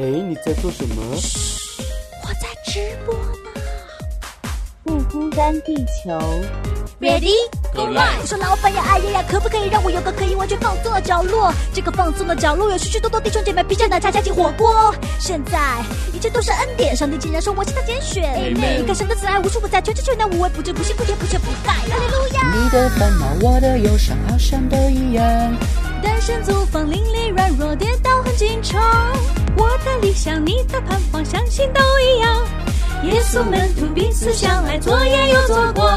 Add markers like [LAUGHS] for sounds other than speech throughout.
哎，你在做什么？我在直播呢。不孤单，地球，Ready Go Live。我说老板呀，哎呀呀，可不可以让我有个可以完全放松的角落？这个放松的角落有许许多多弟兄姐妹披着奶茶加进火锅。现在一切都是恩典，上帝竟然说我是他拣选。Amen 你看神的慈爱无处不在，全知全能无微不至，不辛不甜不缺不盖。哈利路亚。你的烦恼，我的忧伤，好像都一样。单身租房，邻里软弱，跌倒很紧张。我的理想，你的盼望，相信都一样。耶稣门徒彼此相爱，左眼又左光。[LAUGHS]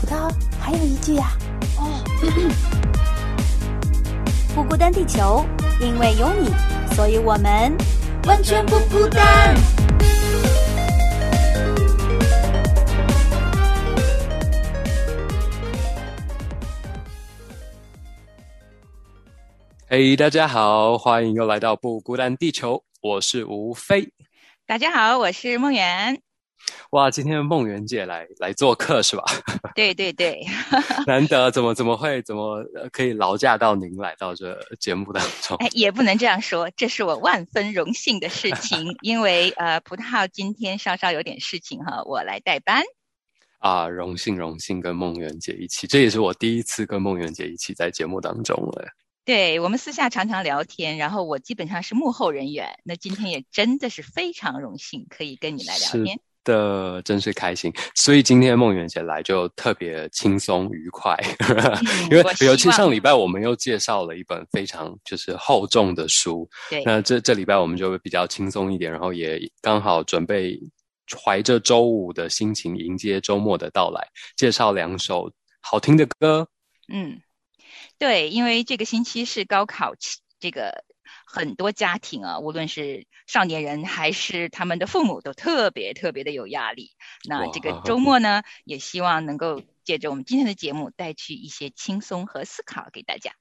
葡萄还有一句呀、[COUGHS] 不孤单，地球，因为有你，所以我们完全不孤单。嘿、大家好，欢迎又来到不孤单地球，我是吴飞。大家好，我是梦圆。哇，今天梦圆姐来来做客是吧？对 [LAUGHS] 对对，[LAUGHS] 难得，怎么怎么会怎么呃可以劳驾到您来到这节目当中？哎，也不能这样说，这是我万分荣幸的事情，[LAUGHS] 因为呃，葡萄今天稍稍有点事情哈，我来代班。啊，荣幸荣幸跟梦圆姐一起，这也是我第一次跟梦圆姐一起在节目当中了。对我们私下常常聊天，然后我基本上是幕后人员，那今天也真的是非常荣幸可以跟你来聊天。的真是开心，所以今天梦圆姐来就特别轻松愉快，因为尤其上礼拜我们又介绍了一本非常就是厚重的书，对，那这这礼拜我们就会比较轻松一点，然后也刚好准备怀着周五的心情迎接周末的到来，介绍两首好听的歌。嗯，对，因为这个星期是高考期，这个很多家庭啊，无论是少年人还是他们的父母，都特别特别的有压力。那这个周末呢，也希望能够借着我们今天的节目，带去一些轻松和思考给大家。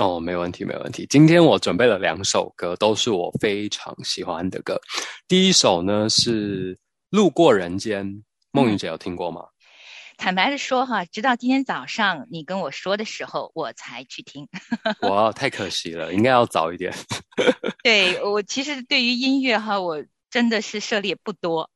哦，没问题，没问题。今天我准备了两首歌，都是我非常喜欢的歌。第一首呢是《路过人间》，梦云姐有听过吗？坦白的说哈，直到今天早上你跟我说的时候，我才去听。[LAUGHS] 哇，太可惜了，应该要早一点。[LAUGHS] 对我其实对于音乐哈，我真的是涉猎不多。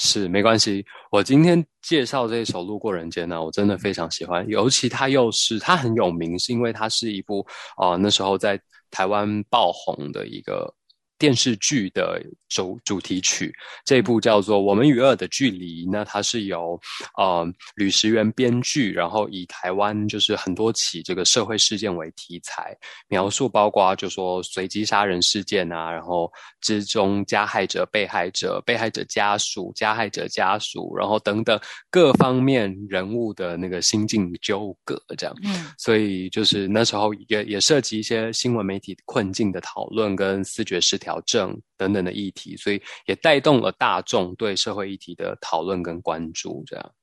是没关系，我今天介绍这首《路过人间》呢，我真的非常喜欢，尤其它又是它很有名，是因为它是一部啊、呃那时候在台湾爆红的一个电视剧的主主题曲。这部叫做《我们与恶的距离》，那它是由呃吕石原编剧，然后以台湾就是很多起这个社会事件为题材，描述包括就说随机杀人事件啊，然后之中加害者、被害者、被害者家属、加害者家属，然后等等各方面人物的那个心境纠葛这样。嗯所以就是那时候也也涉及一些新闻媒体困境的讨论跟思觉失调症等等的议题，所以也带动了大众对社会议题的讨论跟关注。这样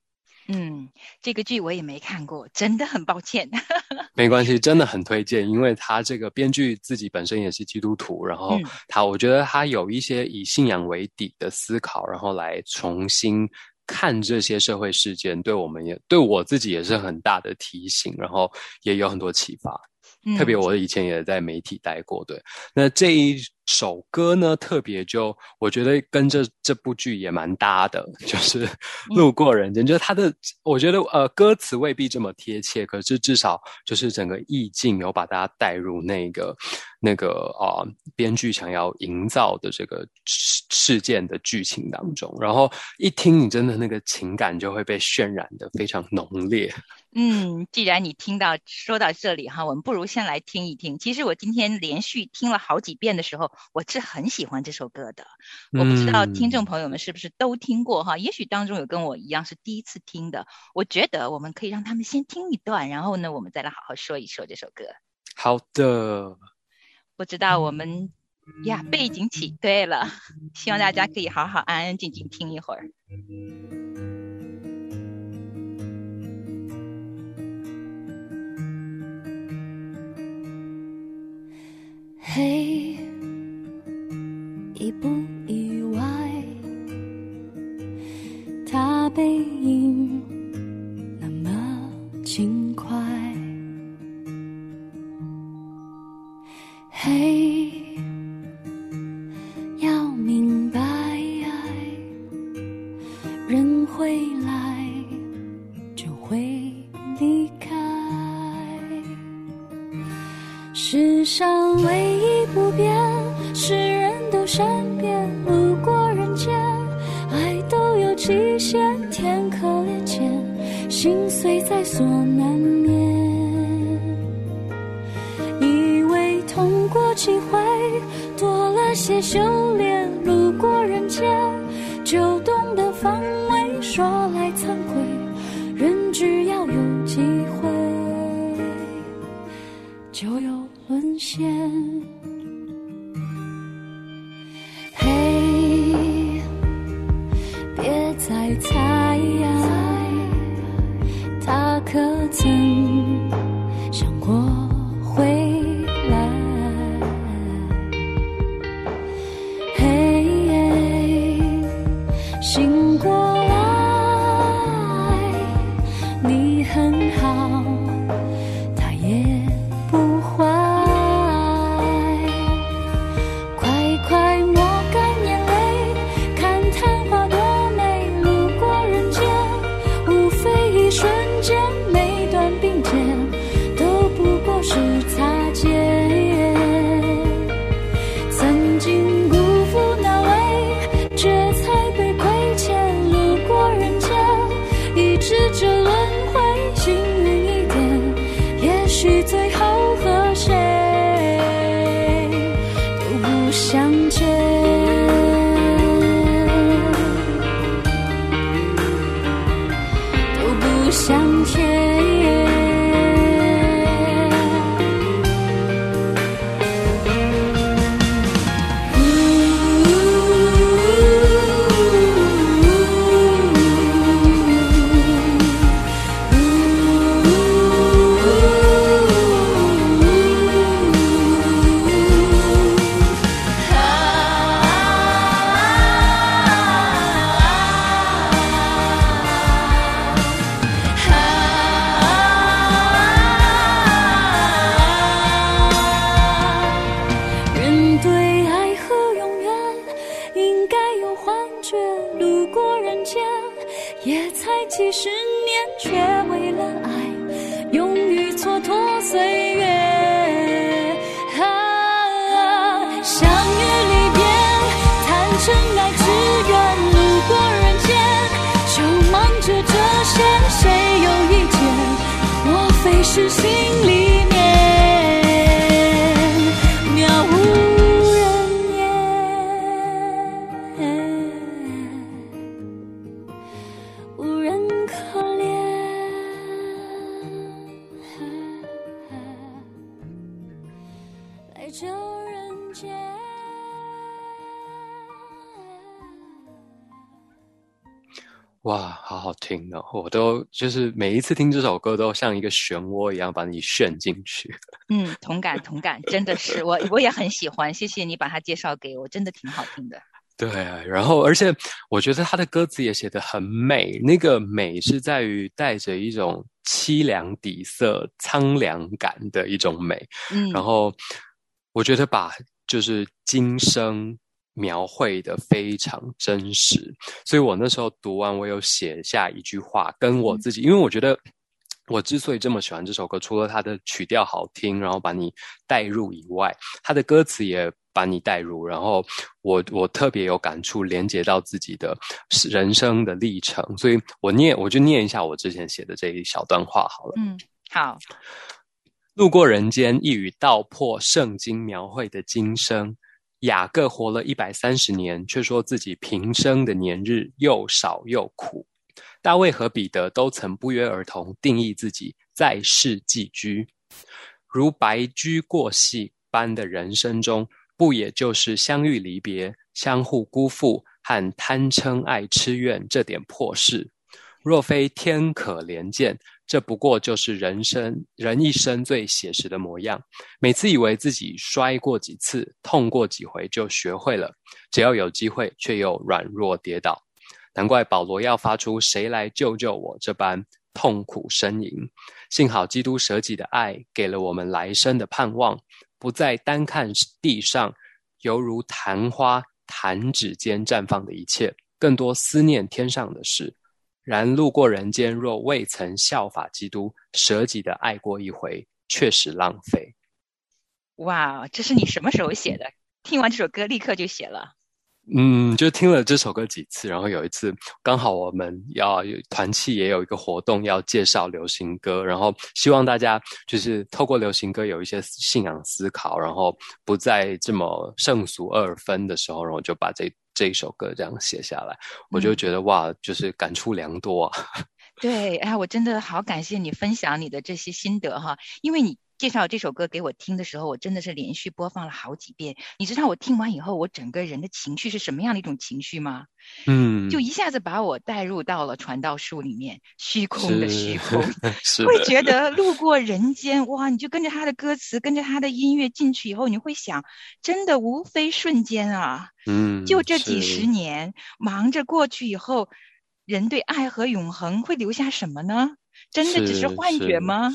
嗯，这个剧我也没看过，真的很抱歉。[LAUGHS] 没关系，真的很推荐，因为他这个编剧自己本身也是基督徒，然后嗯他我觉得他有一些以信仰为底的思考，然后来重新。看这些社会事件，对我们也对我自己也是很大的提醒，然后也有很多启发。嗯特别我以前也在媒体待过，对。那这一首歌呢，特别就我觉得跟这这部剧也蛮搭的，就是《路过人间》，就是它的，我觉得呃歌词未必这么贴切，可是至少就是整个意境有把大家带入那个那个啊、呃编剧想要营造的这个事事件的剧情当中，然后一听你真的那个情感就会被渲染的非常浓烈。嗯，既然你听到说到这里哈，我们不如先来听一听。其实我今天连续听了好几遍的时候，我是很喜欢这首歌的。我不知道听众朋友们是不是都听过哈？也许当中有跟我一样是第一次听的。我觉得我们可以让他们先听一段，然后呢，我们再来好好说一说这首歌。好的，不知道我们呀背景起对了，希望大家可以好好安安静静听一会儿。嘿，意不意外？他背影限，天可怜见，心碎在所难免。以为痛过几回，多了些修炼。路过人间，就懂得防卫。说来惭愧，人只要有机会，就有沦陷。哇，好好听哦！我都就是每一次听这首歌，都像一个漩涡一样把你旋进去。[LAUGHS] 嗯，同感同感，真的是我我也很喜欢，谢谢你把它介绍给我，真的挺好听的。对，然后而且我觉得他的歌词也写得很美，那个美是在于带着一种凄凉底色、苍凉感的一种美。嗯，然后我觉得把就是今生描绘的非常真实，所以我那时候读完，我有写下一句话跟我自己，因为我觉得我之所以这么喜欢这首歌，除了它的曲调好听，然后把你带入以外，它的歌词也把你带入，然后我我特别有感触，连接到自己的人生的历程，所以我念我就念一下我之前写的这一小段话好了。嗯，好，路过人间，一语道破圣经描绘的今生。雅各活了一百三十年，却说自己平生的年日又少又苦。大卫和彼得都曾不约而同定义自己在世寄居，如白驹过隙般的人生中，不也就是相遇离别、相互辜负和贪嗔爱痴怨这点破事？若非天可怜见，这不过就是人生人一生最写实的模样。每次以为自己摔过几次、痛过几回就学会了，只要有机会，却又软弱跌倒。难怪保罗要发出“谁来救救我”这般痛苦呻吟。幸好基督舍己的爱，给了我们来生的盼望，不再单看地上犹如昙花弹指间绽放的一切，更多思念天上的事。然路过人间，若未曾效法基督，舍己的爱过一回，确实浪费。哇，这是你什么时候写的？听完这首歌立刻就写了。嗯，就听了这首歌几次，然后有一次刚好我们要团契也有一个活动要介绍流行歌，然后希望大家就是透过流行歌有一些信仰思考，然后不再这么圣俗二分的时候，然后就把这这一首歌这样写下来，我就觉得哇，就是感触良多啊。[LAUGHS] 对，哎，我真的好感谢你分享你的这些心得哈，因为你。介绍这首歌给我听的时候，我真的是连续播放了好几遍。你知道我听完以后，我整个人的情绪是什么样的一种情绪吗？嗯，就一下子把我带入到了传道书里面，虚空的虚空，[LAUGHS] 会觉得路过人间，哇！你就跟着他的歌词，跟着他的音乐进去以后，你会想，真的无非瞬间啊，嗯，就这几十年，忙着过去以后，人对爱和永恒会留下什么呢？真的只是幻觉吗？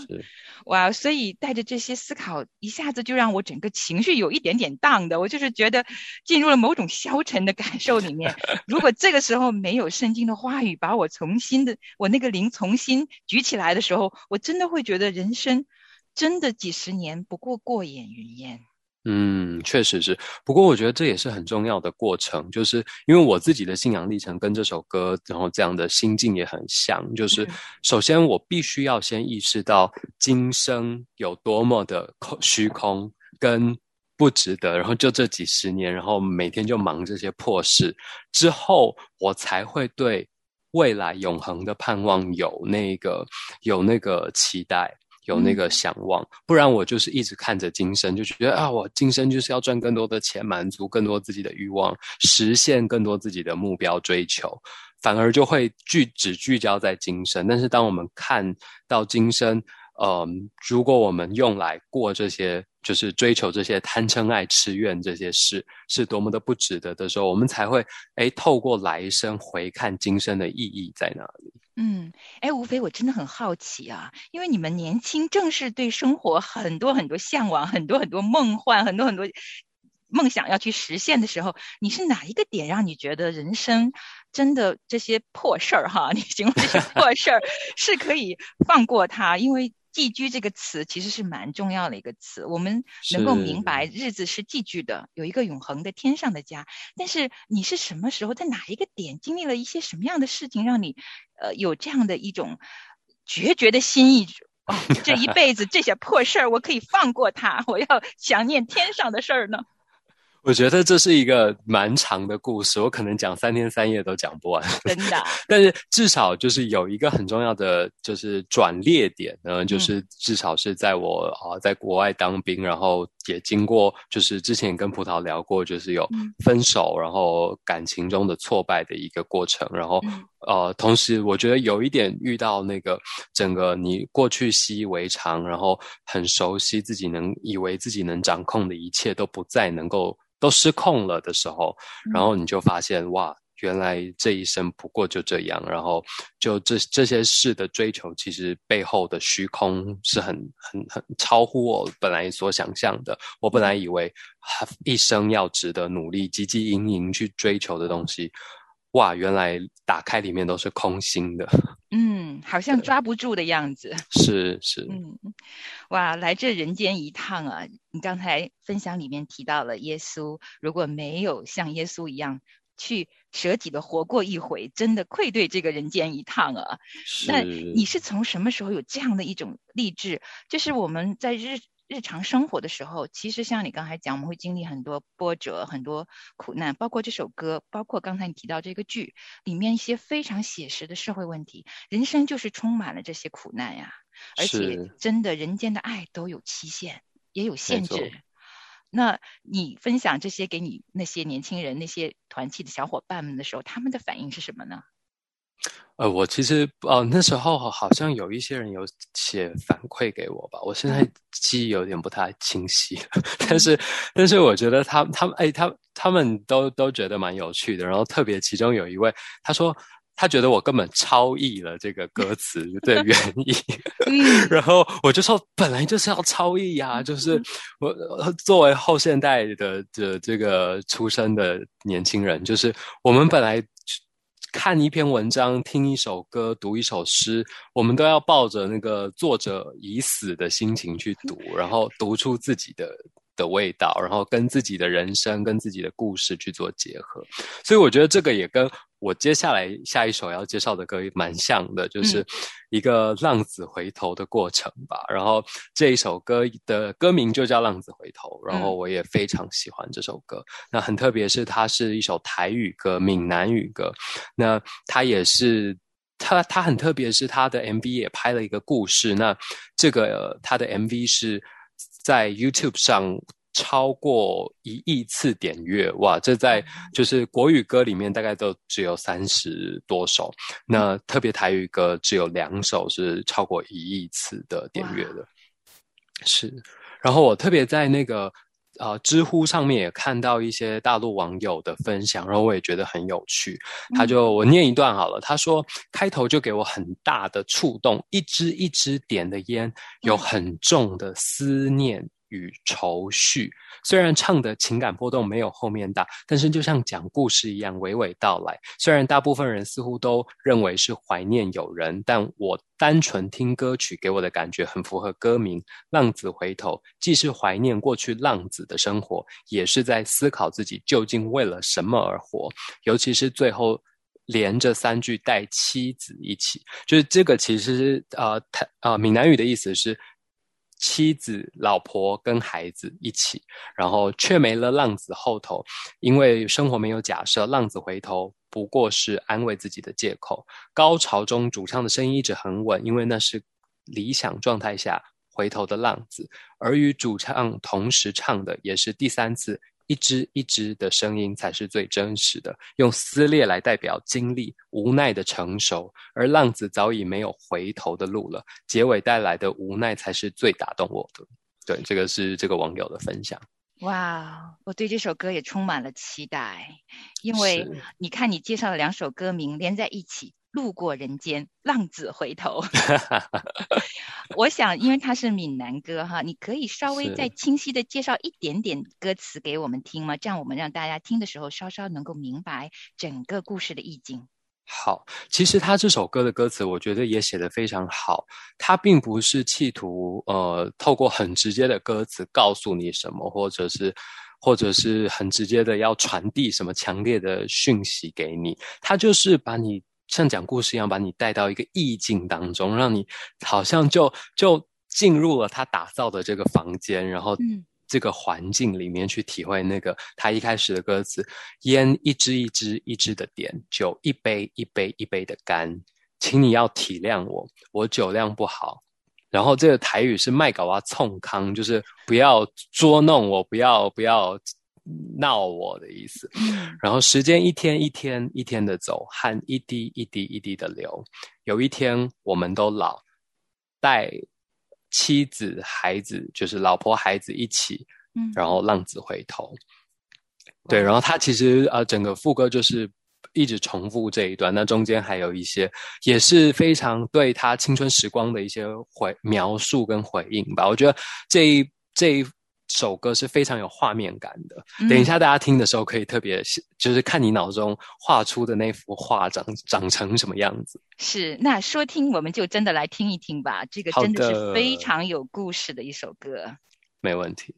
哇！所以带着这些思考，一下子就让我整个情绪有一点点荡的。我就是觉得进入了某种消沉的感受里面。[LAUGHS] 如果这个时候没有圣经的话语把我重新的，我那个灵重新举起来的时候，我真的会觉得人生真的几十年不过过眼云烟。嗯，确实是。不过我觉得这也是很重要的过程，就是因为我自己的信仰历程跟这首歌，然后这样的心境也很像。就是首先我必须要先意识到今生有多么的空虚空跟不值得，然后就这几十年，然后每天就忙这些破事，之后我才会对未来永恒的盼望有那个有那个期待。有那个向往，不然我就是一直看着今生，就觉得啊，我今生就是要赚更多的钱，满足更多自己的欲望，实现更多自己的目标追求，反而就会聚只聚焦在今生。但是当我们看到今生，嗯，如果我们用来过这些，就是追求这些贪嗔爱痴怨这些事，是多么的不值得的时候，我们才会哎，透过来生回看今生的意义在哪里。嗯，哎，吴非，我真的很好奇啊，因为你们年轻，正是对生活很多很多向往，很多很多梦幻，很多很多梦想要去实现的时候，你是哪一个点让你觉得人生真的这些破事儿哈？[LAUGHS] 你形容这些破事儿是可以放过它，因为。寄居这个词其实是蛮重要的一个词，我们能够明白日子是寄居的，有一个永恒的天上的家。但是你是什么时候，在哪一个点经历了一些什么样的事情，让你呃有这样的一种决绝的心意？哦，这一辈子这些破事儿，我可以放过他，我要想念天上的事儿呢？我觉得这是一个蛮长的故事，我可能讲三天三夜都讲不完。真的，[LAUGHS] 但是至少就是有一个很重要的，就是转捩点呢，就是至少是在我啊在国外当兵，然后也经过，就是之前也跟葡萄聊过，就是有分手，然后感情中的挫败的一个过程，然后呃，同时我觉得有一点遇到那个整个你过去习以为常，然后很熟悉自己能以为自己能掌控的一切都不再能够。都失控了的时候，然后你就发现哇，原来这一生不过就这样。然后就这这些事的追求，其实背后的虚空是很很很超乎我本来所想象的。我本来以为一生要值得努力、汲汲营营去追求的东西，哇，原来打开里面都是空心的。[LAUGHS] 嗯，好像抓不住的样子。是是，嗯，哇，来这人间一趟啊！你刚才分享里面提到了耶稣，如果没有像耶稣一样去舍己的活过一回，真的愧对这个人间一趟啊。那你是从什么时候有这样的一种励志？就是我们在日。日常生活的时候，其实像你刚才讲，我们会经历很多波折、很多苦难，包括这首歌，包括刚才你提到这个剧里面一些非常写实的社会问题。人生就是充满了这些苦难呀，而且真的人间的爱都有期限，也有限制。那你分享这些给你那些年轻人、那些团契的小伙伴们的时候，他们的反应是什么呢？呃，我其实哦，那时候好像有一些人有写反馈给我吧，我现在记忆有点不太清晰了，但是但是我觉得他他们哎，他他们都都觉得蛮有趣的，然后特别其中有一位他说他觉得我根本超译了这个歌词 [LAUGHS] 的原意，[LAUGHS] 然后我就说本来就是要超译呀，就是我作为后现代的的这个出生的年轻人，就是我们本来。看一篇文章、听一首歌、读一首诗，我们都要抱着那个作者已死的心情去读，然后读出自己的。的味道，然后跟自己的人生、跟自己的故事去做结合，所以我觉得这个也跟我接下来下一首要介绍的歌蛮像的，就是一个浪子回头的过程吧。然后这一首歌的歌名就叫《浪子回头》，然后我也非常喜欢这首歌。那很特别是它是一首台语歌、闽南语歌，那它也是它它很特别是它的 MV 也拍了一个故事。那这个它的 MV 是。在 YouTube 上超过一亿次点阅，哇！这在就是国语歌里面大概都只有三十多首，那特别台语歌只有两首是超过一亿次的点阅的。是，然后我特别在那个呃知乎上面也看到一些大陆网友的分享，然后我也觉得很有趣。他就我念一段好了，他说开头就给我很大的触动，一支一支点的烟，有很重的思念。与愁绪，虽然唱的情感波动没有后面大，但是就像讲故事一样娓娓道来。虽然大部分人似乎都认为是怀念友人，但我单纯听歌曲给我的感觉很符合歌名《浪子回头》，既是怀念过去浪子的生活，也是在思考自己究竟为了什么而活。尤其是最后连着三句带妻子一起，就是这个其实呃，他呃闽南语的意思是。妻子、老婆跟孩子一起，然后却没了浪子后头，因为生活没有假设，浪子回头不过是安慰自己的借口。高潮中主唱的声音一直很稳，因为那是理想状态下回头的浪子，而与主唱同时唱的也是第三次。一支一支的声音才是最真实的，用撕裂来代表经历无奈的成熟，而浪子早已没有回头的路了。结尾带来的无奈才是最打动我的。对，这个是这个网友的分享。哇，我对这首歌也充满了期待，因为你看你介绍的两首歌名连在一起。路过人间，浪子回头。[LAUGHS] [LAUGHS] 我想，因为它是闽南歌哈，你可以稍微再清晰的介绍一点点歌词给我们听吗？这样我们让大家听的时候稍稍能够明白整个故事的意境。好，其实他这首歌的歌词，我觉得也写得非常好。他并不是企图呃，透过很直接的歌词告诉你什么，或者是或者是很直接的要传递什么强烈的讯息给你。他就是把你。像讲故事一样，把你带到一个意境当中，让你好像就就进入了他打造的这个房间，然后这个环境里面去体会那个他一开始的歌词：烟一支一支一支的点，酒一杯一杯一杯的干，请你要体谅我，我酒量不好。然后这个台语是麦搞啊冲康，就是不要捉弄我，不要不要。闹我的意思，然后时间一天一天一天的走，汗一滴一滴一滴的流。有一天我们都老，带妻子孩子，就是老婆孩子一起，嗯，然后浪子回头。对，然后他其实呃，整个副歌就是一直重复这一段，那中间还有一些也是非常对他青春时光的一些回描述跟回应吧。我觉得这一这一。首歌是非常有画面感的。等一下，大家听的时候可以特别，就是看你脑中画出的那幅画长长成什么样子。是，那说听我们就真的来听一听吧。这个真的是非常有故事的一首歌。没问题。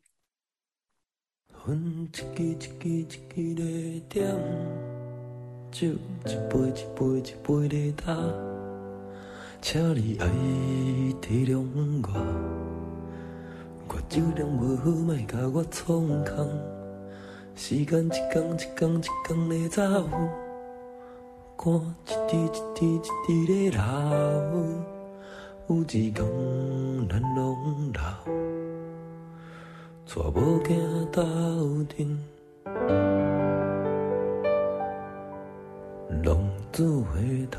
我酒量无好，莫甲我创空。时间一天一天一天的走，汗一滴一滴一滴的流。有一天咱拢老，带某囝斗阵，浪子回头。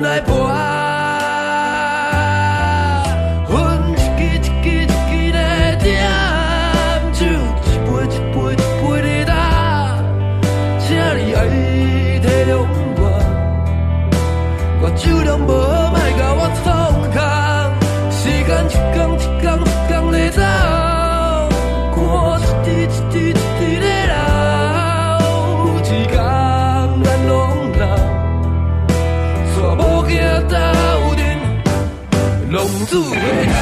斗阵来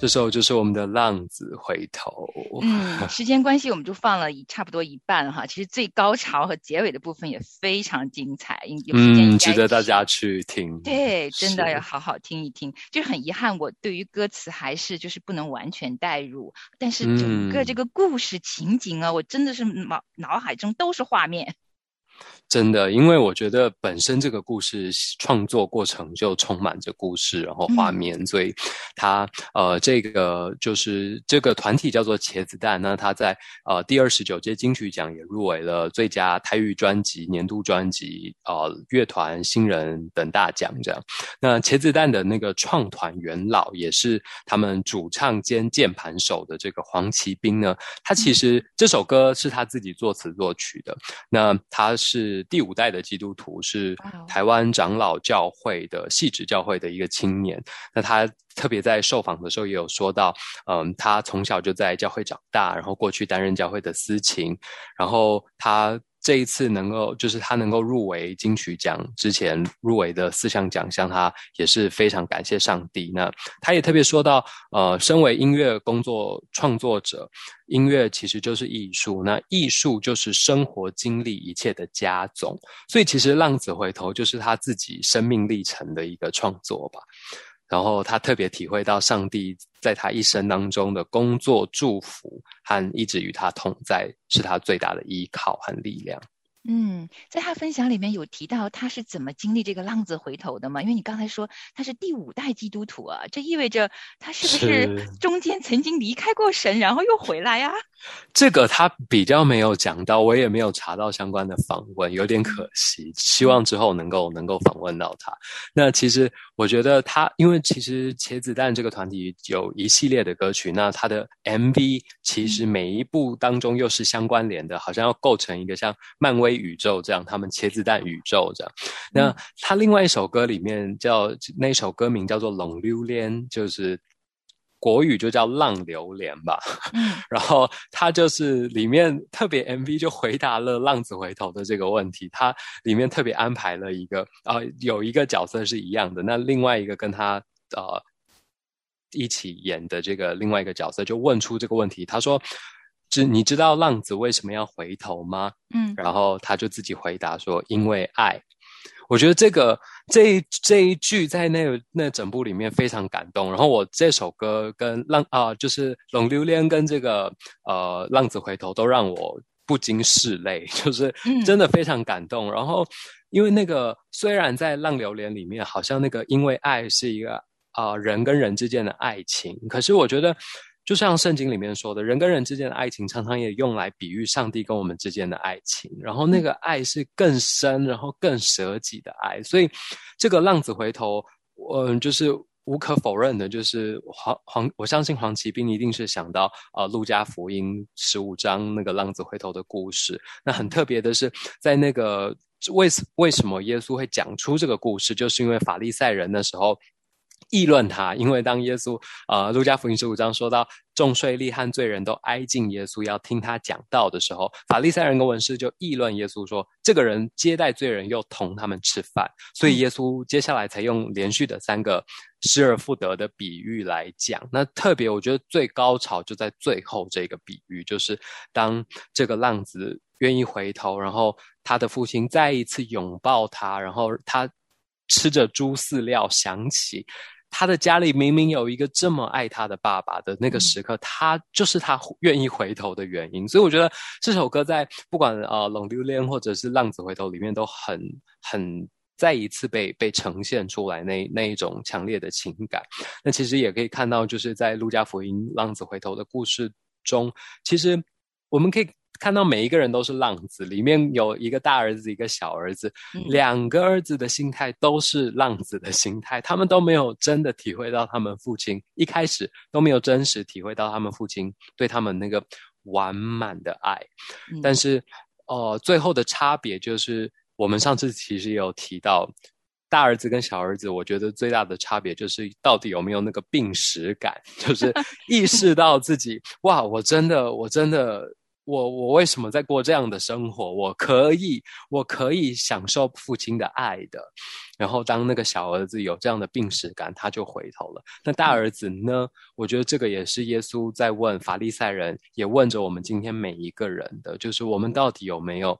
这时候就是我们的浪子回头。嗯，时间关系，我们就放了一差不多一半哈。其实最高潮和结尾的部分也非常精彩，有时间值得大家去听。对，真的要好好听一听。就是很遗憾，我对于歌词还是就是不能完全代入，但是整个这个故事情景啊，我真的是脑脑海中都是画面。真的，因为我觉得本身这个故事创作过程就充满着故事，然后画面，所以他呃，这个就是这个团体叫做茄子蛋，那他在呃第二十九届金曲奖也入围了最佳台语专辑、年度专辑、呃乐团新人等大奖这样。那茄子蛋的那个创团元老也是他们主唱兼键盘手的这个黄奇斌呢，他其实这首歌是他自己作词作曲的，那他是。第五代的基督徒是台湾长老教会的细致教会的一个青年。那他特别在受访的时候也有说到，嗯，他从小就在教会长大，然后过去担任教会的司琴，然后他。这一次能够，就是他能够入围金曲奖之前入围的四项奖项，他也是非常感谢上帝。那他也特别说到，呃，身为音乐工作创作者，音乐其实就是艺术，那艺术就是生活经历一切的加总。所以其实《浪子回头》就是他自己生命历程的一个创作吧。然后他特别体会到上帝在他一生当中的工作祝福和一直与他同在，是他最大的依靠和力量。嗯，在他分享里面有提到他是怎么经历这个浪子回头的吗？因为你刚才说他是第五代基督徒啊，这意味着他是不是中间曾经离开过神，然后又回来呀？这个他比较没有讲到，我也没有查到相关的访问，有点可惜。希望之后能够能够访问到他。那其实我觉得他，因为其实茄子蛋这个团体有一系列的歌曲，那他的 MV 其实每一部当中又是相关联的，好像要构成一个像漫威宇宙这样，他们茄子蛋宇宙这样。那他另外一首歌里面叫那首歌名叫做《冷榴莲》，就是。国语就叫《浪流连》吧，[LAUGHS] 然后他就是里面特别 MV 就回答了“浪子回头”的这个问题，他里面特别安排了一个啊，有一个角色是一样的，那另外一个跟他呃一起演的这个另外一个角色就问出这个问题，他说：“知你知道浪子为什么要回头吗？”嗯，然后他就自己回答说：“因为爱。”我觉得这个这这一句在那个那整部里面非常感动。然后我这首歌跟浪啊，就是《冷榴莲》跟这个呃《浪子回头》都让我不禁拭泪，[LAUGHS] 就是真的非常感动。然后因为那个虽然在《浪榴莲》里面好像那个因为爱是一个啊人跟人之间的爱情，可是我觉得。就像圣经里面说的，人跟人之间的爱情常常也用来比喻上帝跟我们之间的爱情。然后那个爱是更深，然后更舍己的爱。所以这个浪子回头，嗯，就是无可否认的，就是黄黄，我相信黄奇斌一定是想到啊，路加福音十五章那个浪子回头的故事。那很特别的是，在那个为为什么耶稣会讲出这个故事，就是因为法利赛人的时候。议论他，因为当耶稣啊，路加福音十五章说到众税吏和罪人都挨近耶稣，要听他讲道的时候，法利赛人跟文士就议论耶稣说：“这个人接待罪人，又同他们吃饭。”所以耶稣接下来才用连续的三个失而复得的比喻来讲。那特别，我觉得最高潮就在最后这个比喻，就是当这个浪子愿意回头，然后他的父亲再一次拥抱他，然后他吃着猪饲料，想起。他的家里明明有一个这么爱他的爸爸的那个时刻，他就是他愿意回头的原因。所以我觉得这首歌在不管呃《冷丢恋》或者是《浪子回头》里面都很很再一次被被呈现出来那那一种强烈的情感。那其实也可以看到，就是在《路加福音》浪子回头的故事中，其实我们可以。看到每一个人都是浪子，里面有一个大儿子，一个小儿子，两个儿子的心态都是浪子的心态，他们都没有真的体会到他们父亲一开始都没有真实体会到他们父亲对他们那个完满的爱。但是，哦，最后的差别就是，我们上次其实有提到，大儿子跟小儿子，我觉得最大的差别就是到底有没有那个病史感，就是意识到自己哇，我真的，我真的。我我为什么在过这样的生活？我可以，我可以享受父亲的爱的。然后当那个小儿子有这样的病史感，他就回头了。那大儿子呢？我觉得这个也是耶稣在问法利赛人，也问着我们今天每一个人的，就是我们到底有没有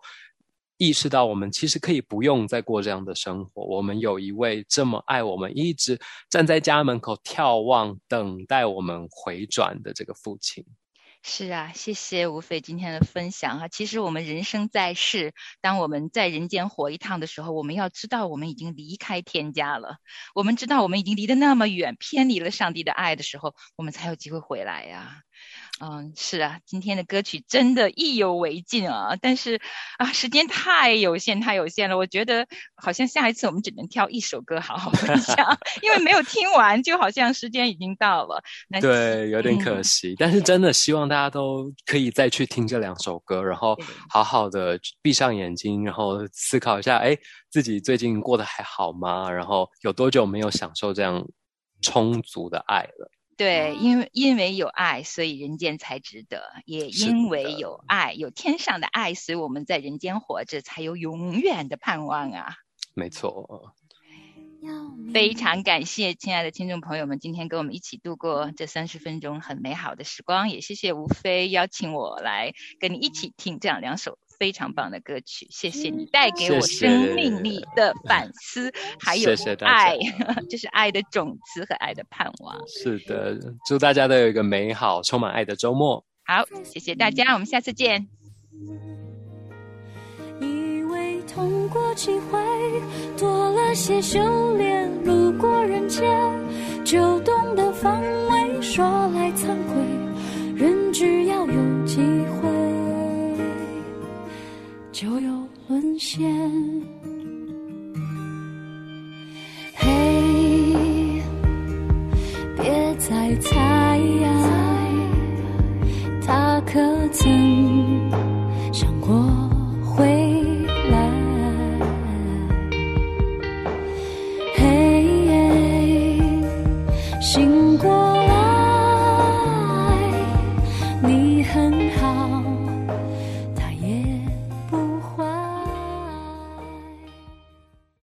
意识到，我们其实可以不用再过这样的生活。我们有一位这么爱我们，一直站在家门口眺望，等待我们回转的这个父亲。是啊，谢谢吴飞今天的分享啊。其实我们人生在世，当我们在人间活一趟的时候，我们要知道我们已经离开天家了。我们知道我们已经离得那么远，偏离了上帝的爱的时候，我们才有机会回来呀。嗯，是啊，今天的歌曲真的意犹未尽啊！但是啊，时间太有限，太有限了。我觉得好像下一次我们只能挑一首歌好好分享，[LAUGHS] 因为没有听完，就好像时间已经到了。对，有点可惜。但是真的希望大家都可以再去听这两首歌，然后好好的闭上眼睛，然后思考一下，哎，自己最近过得还好吗？然后有多久没有享受这样充足的爱了？对，因为因为有爱，所以人间才值得；也因为有爱，有天上的爱，所以我们在人间活着才有永远的盼望啊！没错，非常感谢亲爱的听众朋友们，今天跟我们一起度过这三十分钟很美好的时光，也谢谢吴飞邀请我来跟你一起听这样两首。非常棒的歌曲，谢谢你带给我生命力的反思，[LAUGHS] 还有爱，[LAUGHS] 这是爱的种子和爱的盼望。是的，祝大家都有一个美好、充满爱的周末。好，谢谢大家，我们下次见。以为痛过几回，多了些修炼，路过人间就懂得防卫。说来惭愧，人只要有机会。就有沦陷。嘿，别再猜，他可曾